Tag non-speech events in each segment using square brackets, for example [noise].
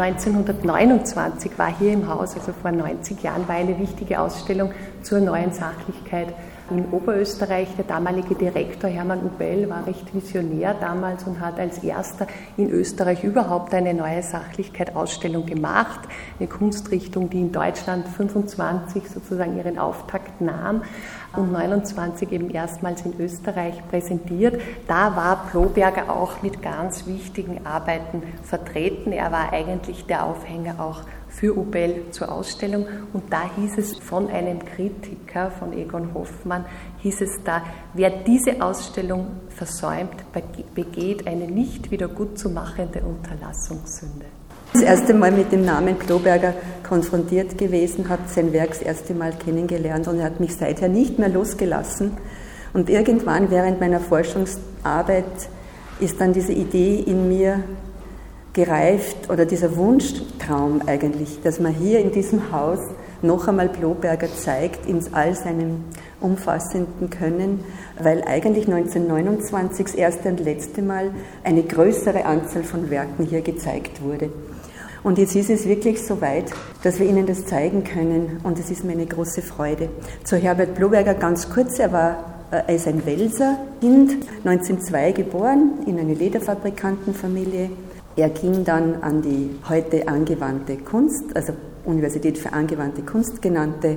1929 war hier im Haus, also vor 90 Jahren, war eine wichtige Ausstellung zur neuen Sachlichkeit in Oberösterreich. Der damalige Direktor Hermann Ubell war recht visionär damals und hat als erster in Österreich überhaupt eine neue Sachlichkeit-Ausstellung gemacht. Eine Kunstrichtung, die in Deutschland 25 sozusagen ihren Auftakt nahm und 29 eben erstmals in Österreich präsentiert. Da war Ploberger auch mit ganz wichtigen Arbeiten vertreten. Er war eigentlich der Aufhänger auch für Ubel zur Ausstellung. Und da hieß es von einem Kritiker, von Egon Hoffmann, hieß es da, wer diese Ausstellung versäumt, begeht eine nicht wieder gut zu machende Unterlassungssünde. Das erste Mal mit dem Namen Kloberger konfrontiert gewesen, habe sein Werk das erste Mal kennengelernt und er hat mich seither nicht mehr losgelassen. Und irgendwann während meiner Forschungsarbeit ist dann diese Idee in mir gereift oder dieser Wunschtraum eigentlich, dass man hier in diesem Haus noch einmal Bloberger zeigt in all seinem umfassenden Können, weil eigentlich 1929 das erste und letzte Mal eine größere Anzahl von Werken hier gezeigt wurde. Und jetzt ist es wirklich so weit, dass wir Ihnen das zeigen können. Und es ist mir eine große Freude. Zu Herbert Bloberger ganz kurz, er war äh, er ist ein Welser Kind, 1902 geboren in eine Lederfabrikantenfamilie, er ging dann an die heute angewandte Kunst, also Universität für angewandte Kunst genannte,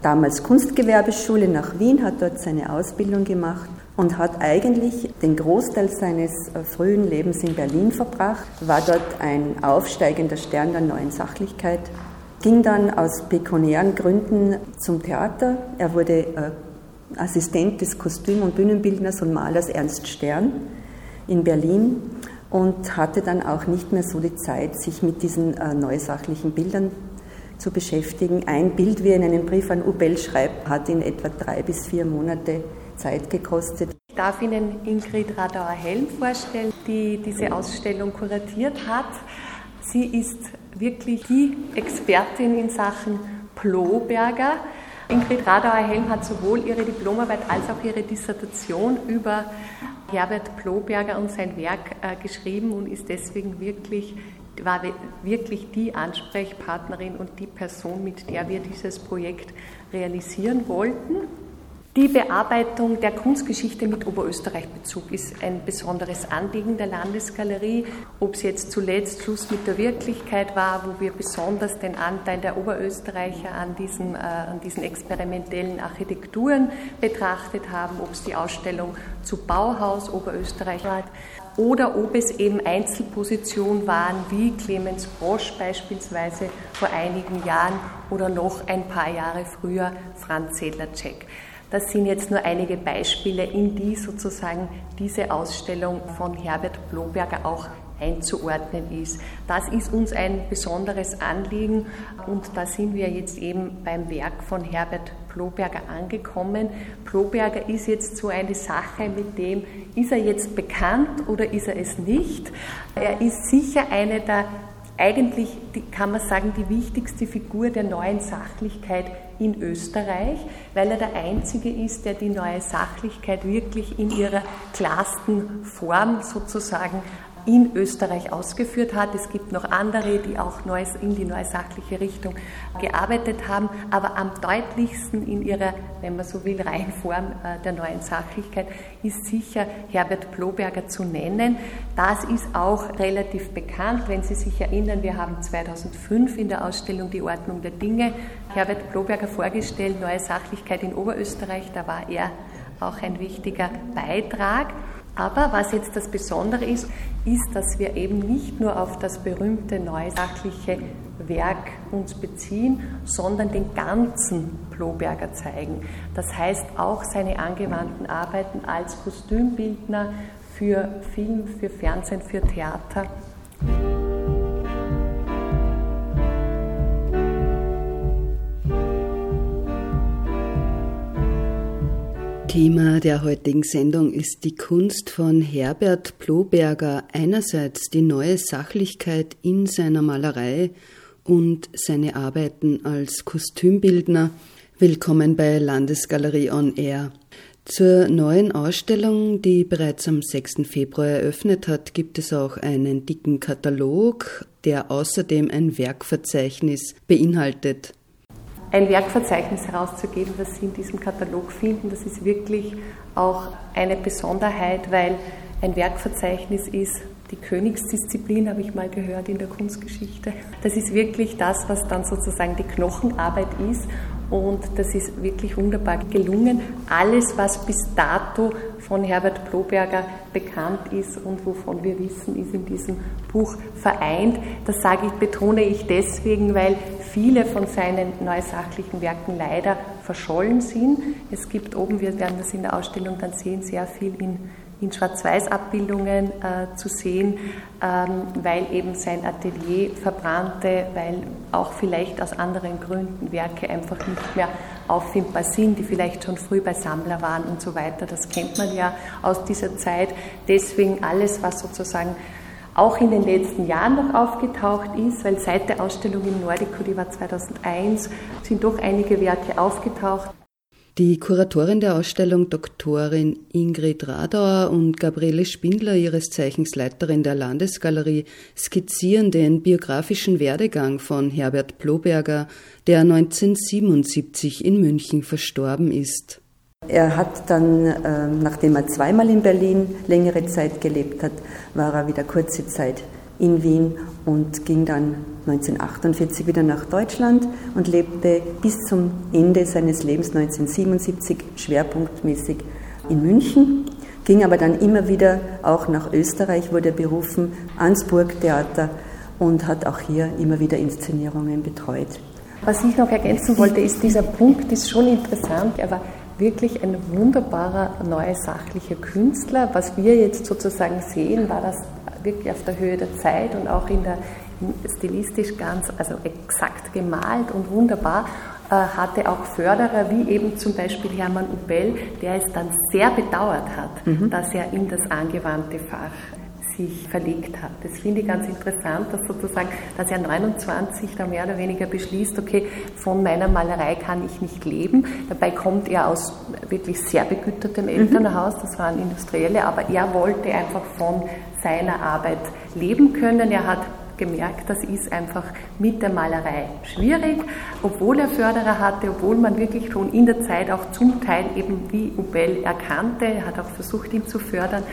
damals Kunstgewerbeschule nach Wien, hat dort seine Ausbildung gemacht und hat eigentlich den Großteil seines äh, frühen Lebens in Berlin verbracht, war dort ein aufsteigender Stern der neuen Sachlichkeit, ging dann aus pekuniären Gründen zum Theater. Er wurde äh, Assistent des Kostüm- und Bühnenbildners und Malers Ernst Stern in Berlin und hatte dann auch nicht mehr so die Zeit, sich mit diesen äh, neusachlichen Bildern zu beschäftigen. Ein Bild, wie er in einem Brief an Ubel schreibt, hat ihn etwa drei bis vier Monate Zeit gekostet. Ich darf Ihnen Ingrid Radauer-Helm vorstellen, die diese Ausstellung kuratiert hat. Sie ist wirklich die Expertin in Sachen Ploberger. Ingrid Radauer-Helm hat sowohl ihre Diplomarbeit als auch ihre Dissertation über Herbert Ploberger und sein Werk äh, geschrieben und ist deswegen wirklich war wirklich die Ansprechpartnerin und die Person, mit der wir dieses Projekt realisieren wollten. Die Bearbeitung der Kunstgeschichte mit Oberösterreich-Bezug ist ein besonderes Anliegen der Landesgalerie. Ob es jetzt zuletzt Schluss mit der Wirklichkeit war, wo wir besonders den Anteil der Oberösterreicher an diesen, äh, an diesen experimentellen Architekturen betrachtet haben, ob es die Ausstellung zu Bauhaus Oberösterreich war oder ob es eben Einzelpositionen waren, wie Clemens Brosch beispielsweise vor einigen Jahren oder noch ein paar Jahre früher Franz Sedlacek. Das sind jetzt nur einige Beispiele, in die sozusagen diese Ausstellung von Herbert Bloberger auch einzuordnen ist. Das ist uns ein besonderes Anliegen und da sind wir jetzt eben beim Werk von Herbert Bloberger angekommen. Bloberger ist jetzt so eine Sache, mit dem ist er jetzt bekannt oder ist er es nicht. Er ist sicher eine der eigentlich, kann man sagen, die wichtigste Figur der neuen Sachlichkeit in Österreich, weil er der Einzige ist, der die neue Sachlichkeit wirklich in ihrer klarsten Form sozusagen in Österreich ausgeführt hat. Es gibt noch andere, die auch in die neusachliche Richtung gearbeitet haben, aber am deutlichsten in ihrer, wenn man so will, Reihenform äh, der neuen Sachlichkeit ist sicher Herbert Bloberger zu nennen. Das ist auch relativ bekannt, wenn Sie sich erinnern, wir haben 2005 in der Ausstellung Die Ordnung der Dinge Herbert Bloberger vorgestellt, Neue Sachlichkeit in Oberösterreich, da war er auch ein wichtiger Beitrag. Aber was jetzt das Besondere ist, ist, dass wir eben nicht nur auf das berühmte neusachliche Werk uns beziehen, sondern den ganzen Bloberger zeigen. Das heißt auch seine angewandten Arbeiten als Kostümbildner für Film, für Fernsehen, für Theater. Thema der heutigen Sendung ist die Kunst von Herbert Ploberger. Einerseits die neue Sachlichkeit in seiner Malerei und seine Arbeiten als Kostümbildner. Willkommen bei Landesgalerie on Air. Zur neuen Ausstellung, die bereits am 6. Februar eröffnet hat, gibt es auch einen dicken Katalog, der außerdem ein Werkverzeichnis beinhaltet. Ein Werkverzeichnis herauszugeben, das Sie in diesem Katalog finden, das ist wirklich auch eine Besonderheit, weil ein Werkverzeichnis ist die Königsdisziplin, habe ich mal gehört in der Kunstgeschichte. Das ist wirklich das, was dann sozusagen die Knochenarbeit ist und das ist wirklich wunderbar gelungen. Alles, was bis dato von Herbert Bloberger bekannt ist und wovon wir wissen, ist in diesem Buch vereint. Das sage ich, betone ich deswegen, weil viele von seinen neusachlichen Werken leider verschollen sind. Es gibt oben, wir werden das in der Ausstellung dann sehen, sehr viel in in Schwarz-Weiß-Abbildungen äh, zu sehen, ähm, weil eben sein Atelier verbrannte, weil auch vielleicht aus anderen Gründen Werke einfach nicht mehr auffindbar sind, die vielleicht schon früh bei Sammler waren und so weiter. Das kennt man ja aus dieser Zeit. Deswegen alles, was sozusagen auch in den letzten Jahren noch aufgetaucht ist, weil seit der Ausstellung im Nordico, die war 2001, sind doch einige Werke aufgetaucht. Die Kuratorin der Ausstellung, Doktorin Ingrid Radauer und Gabriele Spindler, ihres Zeichens Leiterin der Landesgalerie, skizzieren den biografischen Werdegang von Herbert Ploberger, der 1977 in München verstorben ist. Er hat dann, ähm, nachdem er zweimal in Berlin längere Zeit gelebt hat, war er wieder kurze Zeit in Wien und ging dann 1948 wieder nach Deutschland und lebte bis zum Ende seines Lebens 1977 schwerpunktmäßig in München, ging aber dann immer wieder auch nach Österreich, wurde berufen ans Burgtheater und hat auch hier immer wieder Inszenierungen betreut. Was ich noch ergänzen wollte, ist, dieser Punkt ist schon interessant. Er war wirklich ein wunderbarer neuer sachlicher Künstler. Was wir jetzt sozusagen sehen, war das wirklich auf der Höhe der Zeit und auch in der stilistisch ganz, also exakt gemalt und wunderbar, äh, hatte auch Förderer, wie eben zum Beispiel Hermann Ubell, der es dann sehr bedauert hat, mhm. dass er in das angewandte Fach sich verlegt hat. Das finde ich ganz interessant, dass sozusagen, dass er 29 da mehr oder weniger beschließt, okay, von meiner Malerei kann ich nicht leben. Dabei kommt er aus wirklich sehr begütertem mhm. Elternhaus, das waren Industrielle, aber er wollte einfach von seiner Arbeit leben können. Er hat gemerkt, das ist einfach mit der Malerei schwierig, obwohl er Förderer hatte, obwohl man wirklich schon in der Zeit auch zum Teil eben wie Ubel erkannte, er hat auch versucht, ihn zu fördern,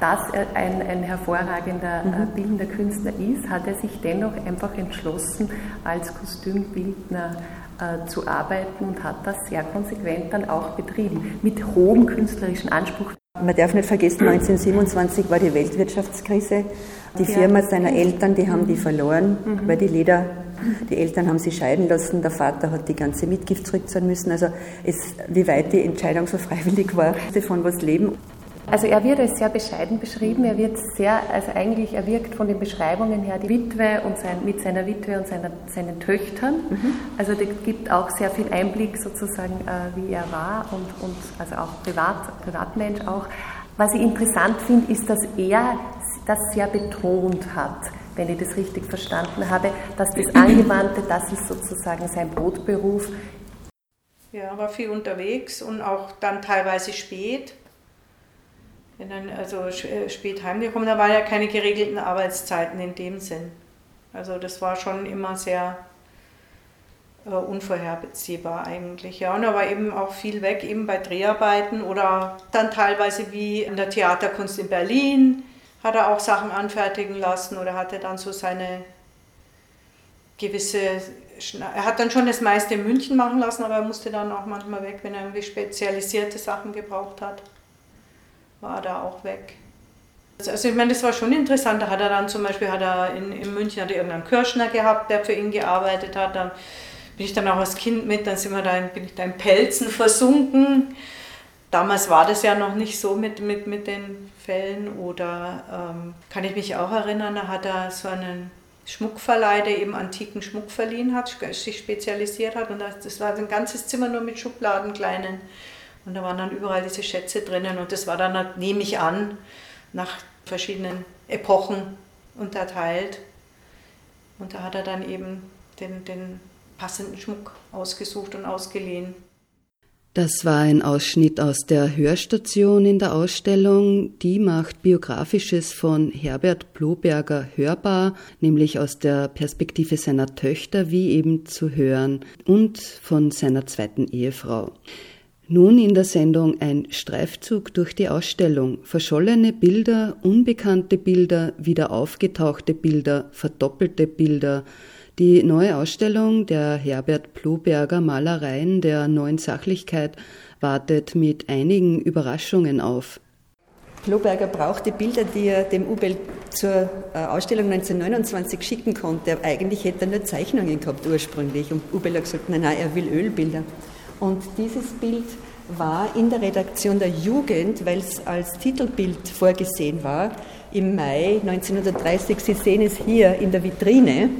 dass er ein, ein hervorragender äh, mhm. bildender Künstler ist, hat er sich dennoch einfach entschlossen, als Kostümbildner äh, zu arbeiten und hat das sehr konsequent dann auch betrieben, mit hohem künstlerischen Anspruch. Man darf nicht vergessen, 1927 war die Weltwirtschaftskrise. Die Firma seiner Eltern, die haben die verloren, mhm. weil die Leder, die Eltern haben sie scheiden lassen, der Vater hat die ganze Mitgift zurückzahlen müssen. Also es, wie weit die Entscheidung so freiwillig war, [laughs] von was leben. Also er wird als sehr bescheiden beschrieben. Er wird sehr, also eigentlich, er wirkt von den Beschreibungen her die Witwe und sein, mit seiner Witwe und seiner, seinen Töchtern. Mhm. Also der gibt auch sehr viel Einblick sozusagen, äh, wie er war und, und also auch Privat, Privatmensch auch. Was ich interessant finde, ist, dass er das sehr betont hat, wenn ich das richtig verstanden habe, dass das [clears throat] Angewandte, das ist sozusagen sein Brotberuf. Ja, war viel unterwegs und auch dann teilweise spät bin dann also äh, spät heimgekommen, da waren ja keine geregelten Arbeitszeiten in dem Sinn. Also das war schon immer sehr äh, unvorhersehbar eigentlich. Ja. Und da war eben auch viel weg, eben bei Dreharbeiten oder dann teilweise wie in der Theaterkunst in Berlin hat er auch Sachen anfertigen lassen oder hatte dann so seine gewisse, er hat dann schon das meiste in München machen lassen, aber er musste dann auch manchmal weg, wenn er irgendwie spezialisierte Sachen gebraucht hat war da auch weg. Also ich meine, das war schon interessant. Da hat er dann zum Beispiel, hat er in, in München hat er irgendeinen Kirschner gehabt, der für ihn gearbeitet hat. Dann bin ich dann auch als Kind mit, dann sind wir da in, bin ich da in Pelzen versunken. Damals war das ja noch nicht so mit, mit, mit den Fällen. Oder ähm, kann ich mich auch erinnern, da hat er so einen Schmuckverleih, der eben antiken Schmuck verliehen hat, sich spezialisiert hat. Und das war ein ganzes Zimmer nur mit Schubladen, kleinen und da waren dann überall diese Schätze drinnen und das war dann, nehme ich an, nach verschiedenen Epochen unterteilt. Und da hat er dann eben den, den passenden Schmuck ausgesucht und ausgeliehen. Das war ein Ausschnitt aus der Hörstation in der Ausstellung. Die macht Biografisches von Herbert Bloberger hörbar, nämlich aus der Perspektive seiner Töchter, wie eben zu hören, und von seiner zweiten Ehefrau. Nun in der Sendung ein Streifzug durch die Ausstellung. Verschollene Bilder, unbekannte Bilder, wieder aufgetauchte Bilder, verdoppelte Bilder, die neue Ausstellung der Herbert Ploberger Malereien der neuen Sachlichkeit wartet mit einigen Überraschungen auf. Ploberger brauchte Bilder, die er dem Ubel zur äh, Ausstellung 1929 schicken konnte. Eigentlich hätte er nur Zeichnungen gehabt ursprünglich. Und Ubel hat gesagt, nein, nein, er will Ölbilder. Und dieses Bild war in der Redaktion der Jugend, weil es als Titelbild vorgesehen war, im Mai 1930. Sie sehen es hier in der Vitrine.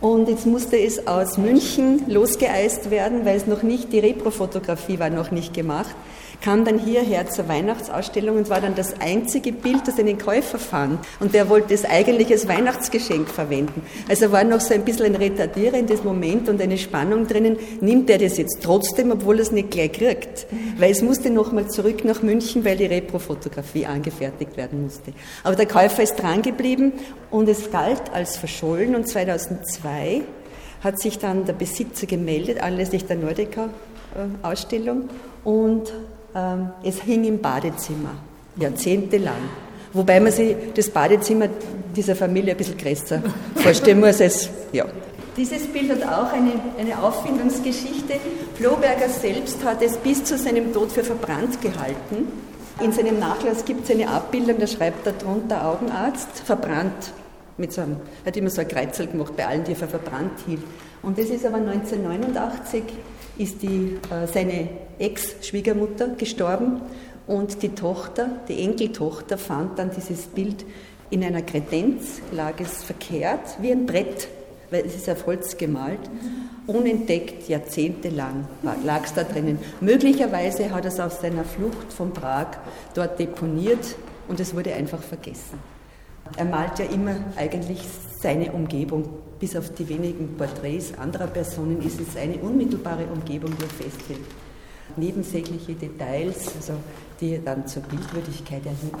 Und jetzt musste es aus München losgeeist werden, weil es noch nicht, die Reprofotografie war noch nicht gemacht kam dann hierher zur Weihnachtsausstellung und war dann das einzige Bild, das einen Käufer fand. Und der wollte es eigentlich als Weihnachtsgeschenk verwenden. Also war noch so ein bisschen ein retardierendes Moment und eine Spannung drinnen. Nimmt er das jetzt trotzdem, obwohl er es nicht gleich kriegt? Weil es musste nochmal zurück nach München, weil die Reprofotografie angefertigt werden musste. Aber der Käufer ist dran geblieben und es galt als verschollen und 2002 hat sich dann der Besitzer gemeldet, anlässlich der Nordica-Ausstellung und ähm, es hing im Badezimmer, jahrzehntelang. Wobei man sich das Badezimmer dieser Familie ein bisschen größer [laughs] vorstellen muss als, ja. Dieses Bild hat auch eine, eine Auffindungsgeschichte. Floberger selbst hat es bis zu seinem Tod für verbrannt gehalten. In seinem Nachlass gibt es eine Abbildung, da schreibt er drunter Augenarzt, verbrannt. Mit so einem, er hat immer so ein Kreuzel gemacht bei allen, die er für verbrannt hielt. Und das ist aber 1989 ist die, äh, seine Ex-Schwiegermutter gestorben und die Tochter, die Enkeltochter, fand dann dieses Bild in einer Kredenz, lag es verkehrt, wie ein Brett, weil es ist auf Holz gemalt, unentdeckt, jahrzehntelang lag es da drinnen. Möglicherweise hat er es auf seiner Flucht von Prag dort deponiert und es wurde einfach vergessen. Er malt ja immer eigentlich seine Umgebung. Bis auf die wenigen Porträts anderer Personen ist es eine unmittelbare Umgebung, die er festhält. Nebensächliche Details, also die dann zur Bildwürdigkeit erheben.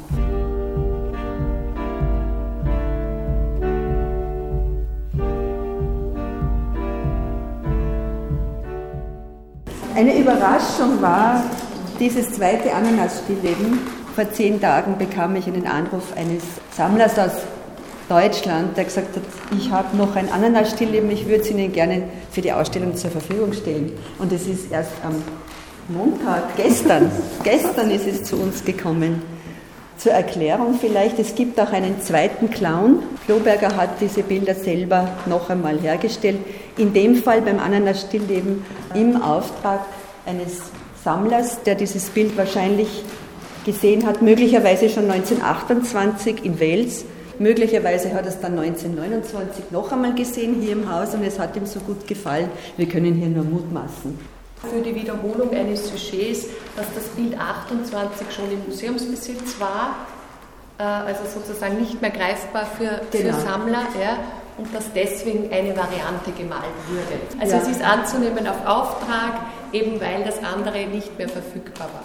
Eine Überraschung war dieses zweite Ananas-Stillleben. Vor zehn Tagen bekam ich einen Anruf eines Sammlers aus Deutschland, der gesagt hat, ich habe noch ein Ananas-Stillleben, ich würde es Ihnen gerne für die Ausstellung zur Verfügung stellen. Und es ist erst am Montag, gestern, [laughs] gestern ist es zu uns gekommen. Zur Erklärung vielleicht, es gibt auch einen zweiten Clown. Floberger hat diese Bilder selber noch einmal hergestellt. In dem Fall beim Ananas-Stillleben im Auftrag eines Sammlers, der dieses Bild wahrscheinlich gesehen hat, möglicherweise schon 1928 in Wales Möglicherweise hat er es dann 1929 noch einmal gesehen hier im Haus und es hat ihm so gut gefallen. Wir können hier nur mutmaßen. Für die Wiederholung eines Sujets, dass das Bild 28 schon im Museumsbesitz war, äh, also sozusagen nicht mehr greifbar für, genau. für Sammler, ja, und dass deswegen eine Variante gemalt wurde. Also ja. es ist anzunehmen auf Auftrag, eben weil das andere nicht mehr verfügbar war.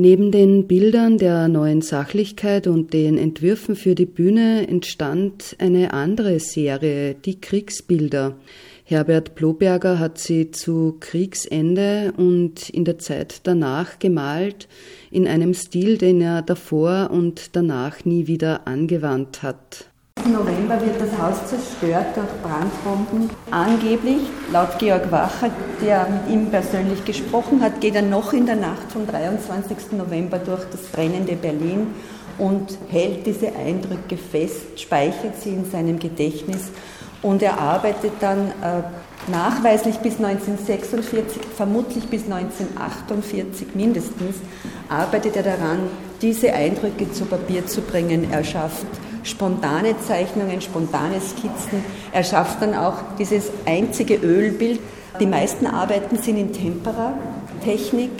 Neben den Bildern der neuen Sachlichkeit und den Entwürfen für die Bühne entstand eine andere Serie, die Kriegsbilder. Herbert Bloberger hat sie zu Kriegsende und in der Zeit danach gemalt, in einem Stil, den er davor und danach nie wieder angewandt hat. November wird das Haus zerstört durch Brandbomben. Angeblich, laut Georg Wacher, der mit ihm persönlich gesprochen hat, geht er noch in der Nacht vom 23. November durch das brennende Berlin und hält diese Eindrücke fest, speichert sie in seinem Gedächtnis und er arbeitet dann äh, nachweislich bis 1946, vermutlich bis 1948 mindestens, arbeitet er daran, diese Eindrücke zu Papier zu bringen. Er schafft spontane Zeichnungen, spontane Skizzen. Er schafft dann auch dieses einzige Ölbild. Die meisten Arbeiten sind in Tempera-Technik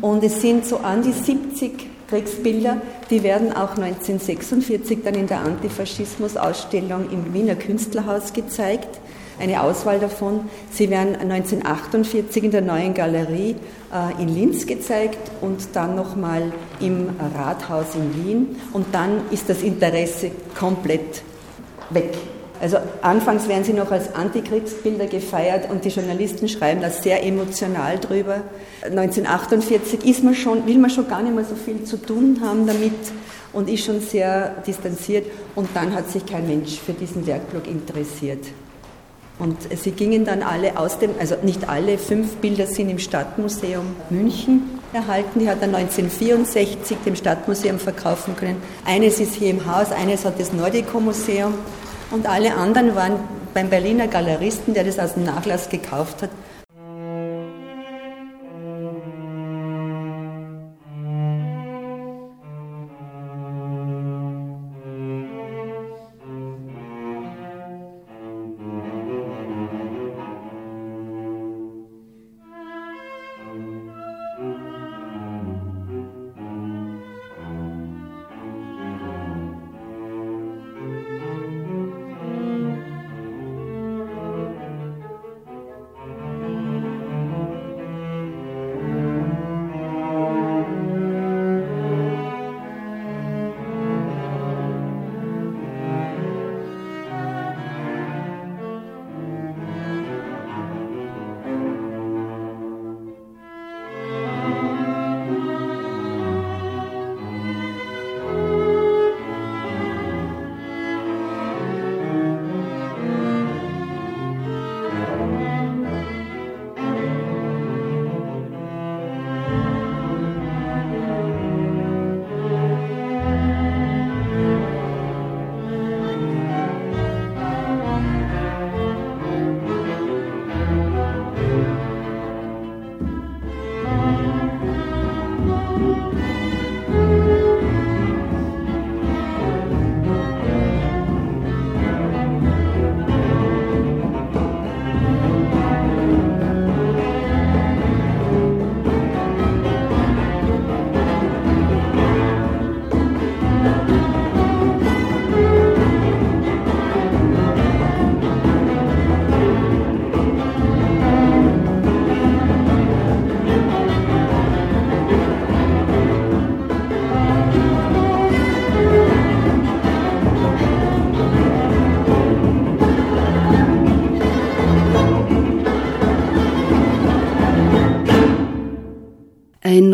und es sind so an die 70 Kriegsbilder, die werden auch 1946 dann in der Antifaschismus-Ausstellung im Wiener Künstlerhaus gezeigt. Eine Auswahl davon. Sie werden 1948 in der neuen Galerie äh, in Linz gezeigt und dann nochmal im Rathaus in Wien. Und dann ist das Interesse komplett weg. Also anfangs werden sie noch als Antikriegsbilder gefeiert und die Journalisten schreiben da sehr emotional drüber. 1948 ist man schon, will man schon gar nicht mehr so viel zu tun haben damit und ist schon sehr distanziert und dann hat sich kein Mensch für diesen Werkblock interessiert. Und sie gingen dann alle aus dem, also nicht alle, fünf Bilder sind im Stadtmuseum München erhalten. Die hat er 1964 dem Stadtmuseum verkaufen können. Eines ist hier im Haus, eines hat das Nordico-Museum und alle anderen waren beim Berliner Galeristen, der das aus dem Nachlass gekauft hat,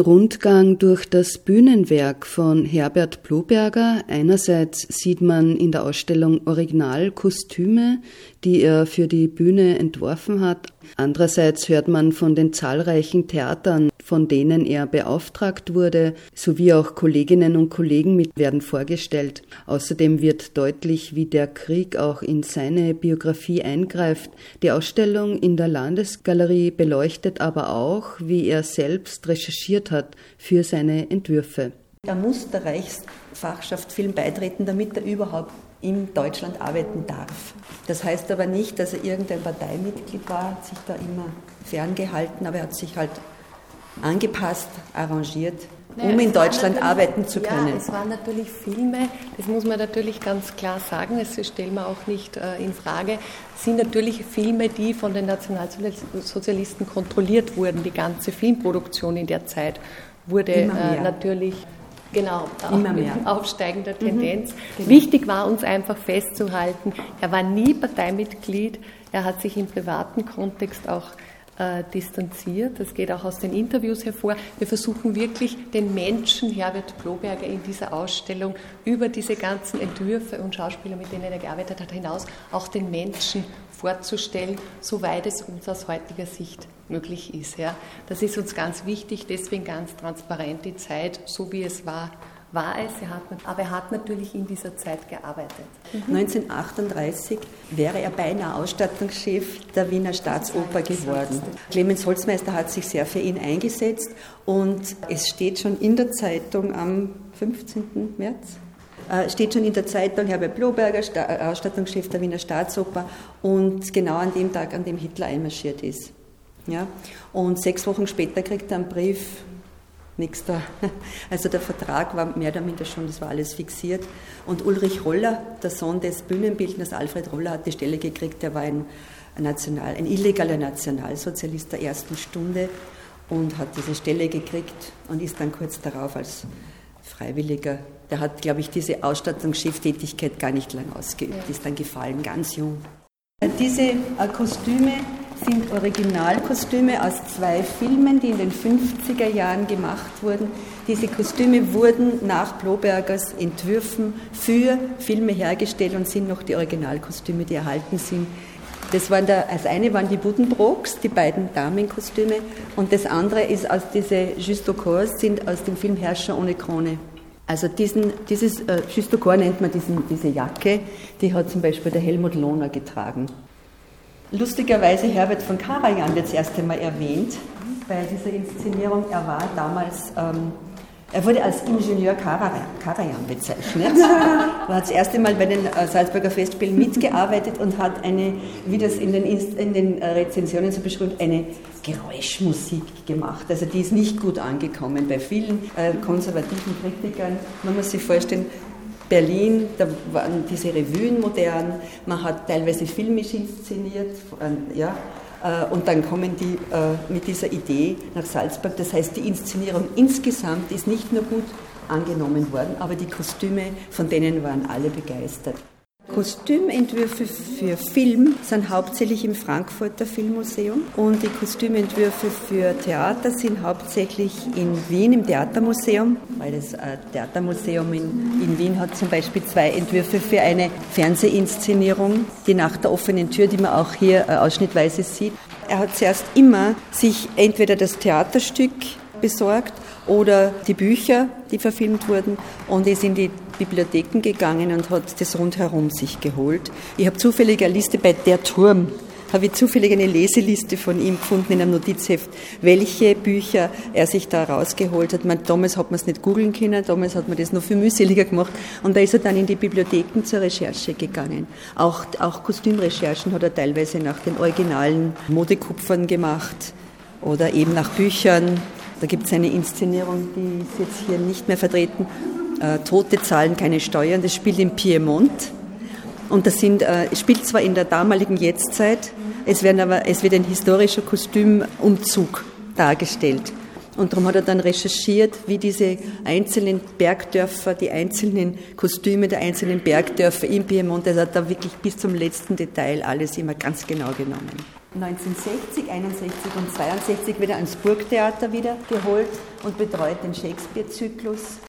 Rundgang durch das Bühnenwerk von Herbert Bloberger. Einerseits sieht man in der Ausstellung Originalkostüme, die er für die Bühne entworfen hat. Andererseits hört man von den zahlreichen Theatern, von denen er beauftragt wurde, sowie auch Kolleginnen und Kollegen mit werden vorgestellt. Außerdem wird deutlich, wie der Krieg auch in seine Biografie eingreift. Die Ausstellung in der Landesgalerie beleuchtet aber auch, wie er selbst recherchiert hat für seine Entwürfe. Er muss der Reichsfachschaft Film beitreten, damit er überhaupt in Deutschland arbeiten darf. Das heißt aber nicht, dass er irgendein Parteimitglied war, hat sich da immer ferngehalten, aber er hat sich halt angepasst, arrangiert, naja, um in Deutschland arbeiten zu können. Ja, es waren natürlich Filme, das muss man natürlich ganz klar sagen, das stellen wir auch nicht äh, in Frage, sind natürlich Filme, die von den Nationalsozialisten kontrolliert wurden. Die ganze Filmproduktion in der Zeit wurde äh, natürlich Genau, immer mehr. [laughs] aufsteigender mhm. Tendenz. Mhm, genau. Wichtig war uns einfach festzuhalten, er war nie Parteimitglied, er hat sich im privaten Kontext auch äh, distanziert. Das geht auch aus den Interviews hervor. Wir versuchen wirklich den Menschen Herbert Bloberger in dieser Ausstellung über diese ganzen Entwürfe und Schauspieler, mit denen er gearbeitet hat, hinaus auch den Menschen vorzustellen, soweit es uns aus heutiger Sicht möglich ist. Ja. Das ist uns ganz wichtig, deswegen ganz transparent die Zeit, so wie es war, war es, er hat, aber er hat natürlich in dieser Zeit gearbeitet. Mhm. 1938 wäre er beinahe Ausstattungschef der Wiener Staatsoper geworden. Clemens Holzmeister hat sich sehr für ihn eingesetzt und es steht schon in der Zeitung am 15. März, äh, steht schon in der Zeitung Herbert Bloberger, äh, Ausstattungschef der Wiener Staatsoper und genau an dem Tag, an dem Hitler einmarschiert ist. Ja? Und sechs Wochen später kriegt er einen Brief nichts da. Also der Vertrag war mehr oder minder schon, das war alles fixiert. Und Ulrich Roller, der Sohn des Bühnenbildners Alfred Roller, hat die Stelle gekriegt, der war ein, National, ein illegaler Nationalsozialist der ersten Stunde und hat diese Stelle gekriegt und ist dann kurz darauf als Freiwilliger, der hat, glaube ich, diese Ausstattungscheftätigkeit gar nicht lang ausgeübt, ist dann gefallen, ganz jung. Diese äh, Kostüme sind Originalkostüme aus zwei Filmen, die in den 50er Jahren gemacht wurden. Diese Kostüme wurden nach Blobergers Entwürfen für Filme hergestellt und sind noch die Originalkostüme, die erhalten sind. Das, waren der, das eine waren die Buddenbrooks, die beiden Damenkostüme, und das andere ist aus diese Juste Corps, sind aus dem Film Herrscher ohne Krone. Also diesen, dieses äh, Juste Corps nennt man diesen, diese Jacke, die hat zum Beispiel der Helmut Lohner getragen. Lustigerweise Herbert von Karajan wird das erste Mal erwähnt bei dieser Inszenierung. Er war damals, ähm, er wurde als Ingenieur Karajan bezeichnet. [laughs] er hat das erste Mal bei den äh, Salzburger Festspielen mitgearbeitet und hat eine, wie das in den, in den äh, Rezensionen so beschrieben, eine Geräuschmusik gemacht. Also die ist nicht gut angekommen bei vielen äh, konservativen Kritikern. Man muss sich vorstellen, Berlin, da waren diese Revuen modern, man hat teilweise filmisch inszeniert, ja, äh, und dann kommen die äh, mit dieser Idee nach Salzburg. Das heißt, die Inszenierung insgesamt ist nicht nur gut angenommen worden, aber die Kostüme, von denen waren alle begeistert. Kostümentwürfe für Film sind hauptsächlich im Frankfurter Filmmuseum und die Kostümentwürfe für Theater sind hauptsächlich in Wien im Theatermuseum, weil das äh, Theatermuseum in, in Wien hat zum Beispiel zwei Entwürfe für eine Fernsehinszenierung, die Nacht der offenen Tür, die man auch hier äh, ausschnittweise sieht. Er hat zuerst immer sich entweder das Theaterstück besorgt oder die Bücher, die verfilmt wurden und ist in die Bibliotheken gegangen und hat das rundherum sich geholt. Ich habe zufällig eine Liste bei Der Turm, habe ich zufällig eine Leseliste von ihm gefunden in einem Notizheft, welche Bücher er sich da rausgeholt hat. Man, damals hat man es nicht googeln können, damals hat man das noch viel mühseliger gemacht und da ist er dann in die Bibliotheken zur Recherche gegangen. Auch, auch Kostümrecherchen hat er teilweise nach den originalen Modekupfern gemacht oder eben nach Büchern. Da gibt es eine Inszenierung, die ist jetzt hier nicht mehr vertreten, äh, Tote zahlen keine Steuern. Das spielt in Piemont. Und das sind, äh, spielt zwar in der damaligen Jetztzeit, es, werden aber, es wird ein historischer Kostümumzug dargestellt. Und darum hat er dann recherchiert, wie diese einzelnen Bergdörfer, die einzelnen Kostüme der einzelnen Bergdörfer im Piemont, er hat da wirklich bis zum letzten Detail alles immer ganz genau genommen. 1960, 61 und 62 wird er ans Burgtheater wieder geholt und betreut den Shakespeare-Zyklus.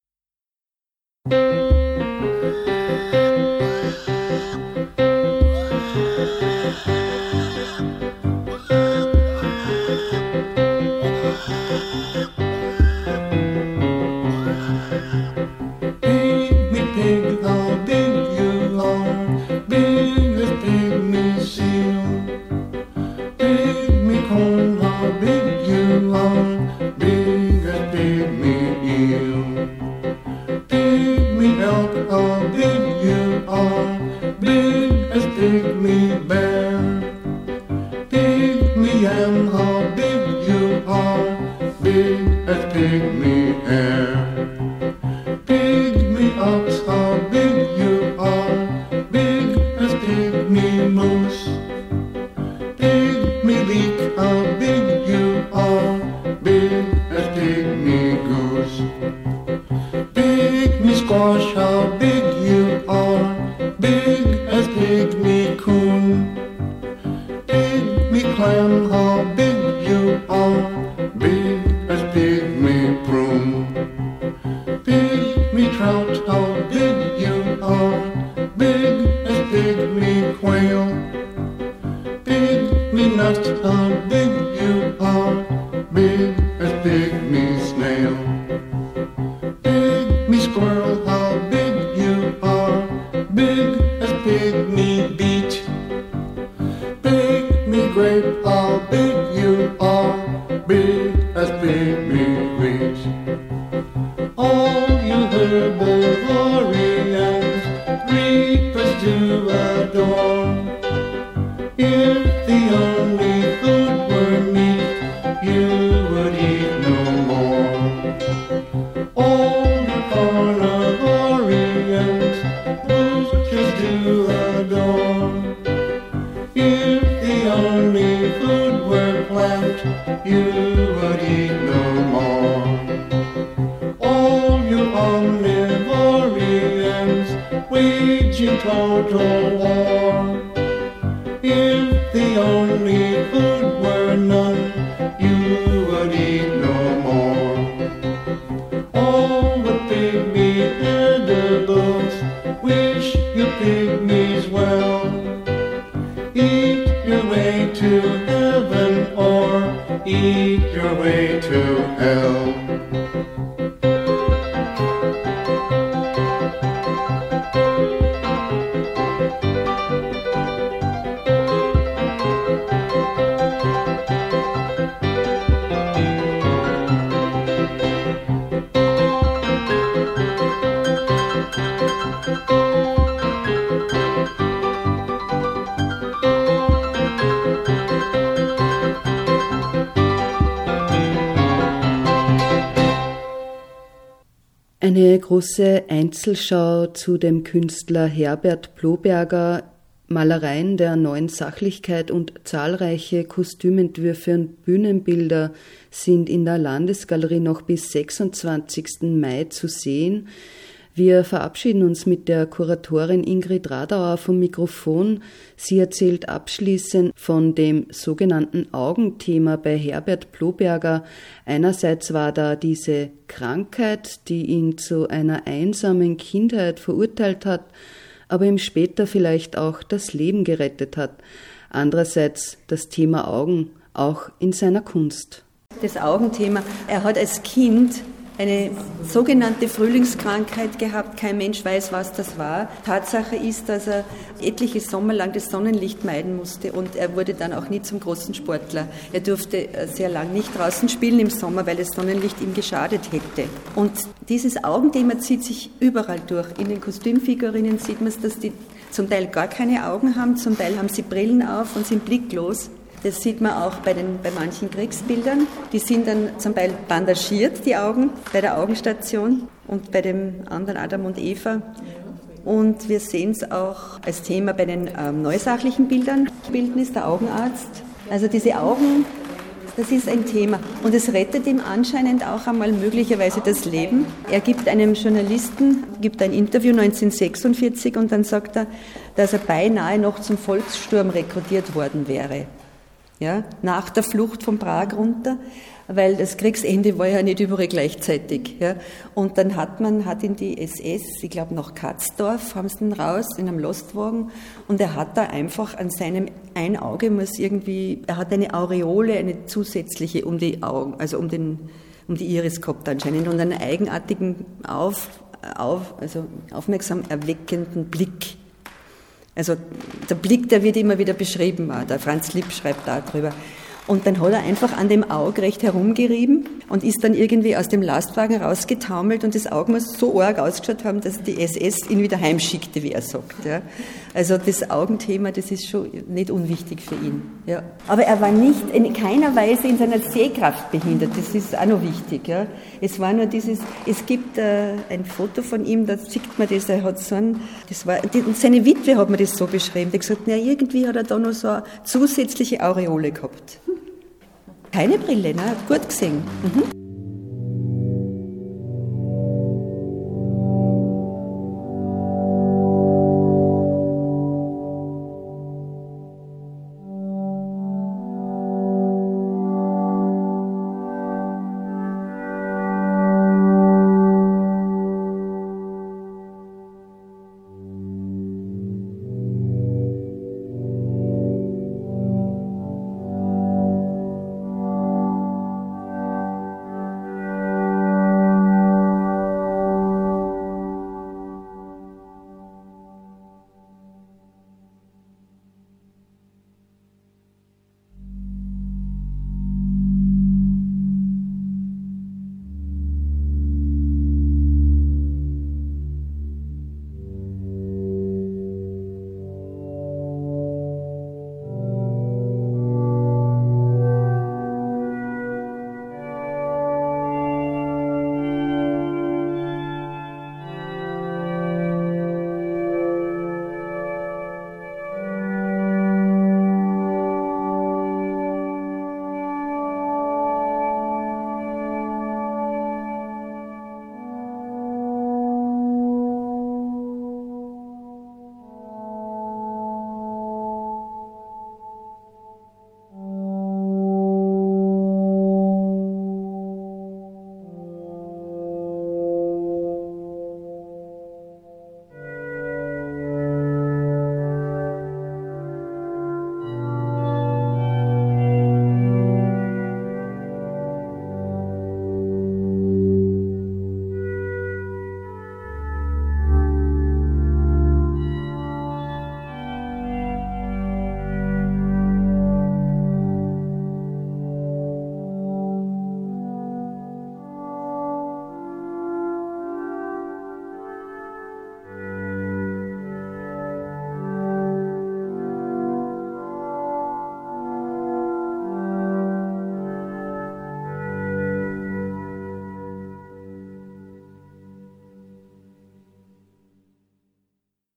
Große Einzelschau zu dem Künstler Herbert Ploberger, Malereien der neuen Sachlichkeit und zahlreiche Kostümentwürfe und Bühnenbilder sind in der Landesgalerie noch bis 26. Mai zu sehen. Wir verabschieden uns mit der Kuratorin Ingrid Radauer vom Mikrofon. Sie erzählt abschließend von dem sogenannten Augenthema bei Herbert Ploberger. Einerseits war da diese Krankheit, die ihn zu einer einsamen Kindheit verurteilt hat, aber ihm später vielleicht auch das Leben gerettet hat. Andererseits das Thema Augen, auch in seiner Kunst. Das Augenthema, er hat als Kind eine sogenannte Frühlingskrankheit gehabt. Kein Mensch weiß, was das war. Tatsache ist, dass er etliche Sommer lang das Sonnenlicht meiden musste und er wurde dann auch nie zum großen Sportler. Er durfte äh, sehr lang nicht draußen spielen im Sommer, weil das Sonnenlicht ihm geschadet hätte. Und dieses Augenthema zieht sich überall durch. In den Kostümfigurinnen sieht man es, dass die zum Teil gar keine Augen haben, zum Teil haben sie Brillen auf und sind blicklos. Das sieht man auch bei, den, bei manchen Kriegsbildern. Die sind dann zum Teil bandagiert, die Augen, bei der Augenstation und bei dem anderen Adam und Eva. Und wir sehen es auch als Thema bei den ähm, neusachlichen Bildern. Bildnis der Augenarzt. Also diese Augen, das ist ein Thema. Und es rettet ihm anscheinend auch einmal möglicherweise das Leben. Er gibt einem Journalisten, gibt ein Interview 1946 und dann sagt er, dass er beinahe noch zum Volkssturm rekrutiert worden wäre ja, nach der Flucht von Prag runter, weil das Kriegsende war ja nicht überall gleichzeitig. Ja. Und dann hat man, hat ihn die SS, ich glaube nach Katzdorf, haben sie ihn raus in einem Lostwagen und er hat da einfach an seinem ein Auge muss irgendwie, er hat eine Aureole, eine zusätzliche um die Augen, also um den, um die Iris gehabt anscheinend und einen eigenartigen auf, auf, also aufmerksam erweckenden Blick. Also der Blick, der wird immer wieder beschrieben, der Franz Lipp schreibt darüber. Und dann hat er einfach an dem Auge recht herumgerieben und ist dann irgendwie aus dem Lastwagen rausgetaumelt und das Auge muss so arg ausgeschaut haben, dass die SS ihn wieder heimschickte, wie er sagt. Ja. Also das Augenthema, das ist schon nicht unwichtig für ihn. Ja. Aber er war nicht in keiner Weise in seiner Sehkraft behindert, das ist auch noch wichtig. Ja. Es war nur dieses, es gibt äh, ein Foto von ihm, da sieht man das, er hat so ein, das war, die, seine Witwe hat mir das so beschrieben, die hat gesagt, na irgendwie hat er da noch so eine zusätzliche Aureole gehabt. Keine Brille, ne? Gut gesehen. Mhm.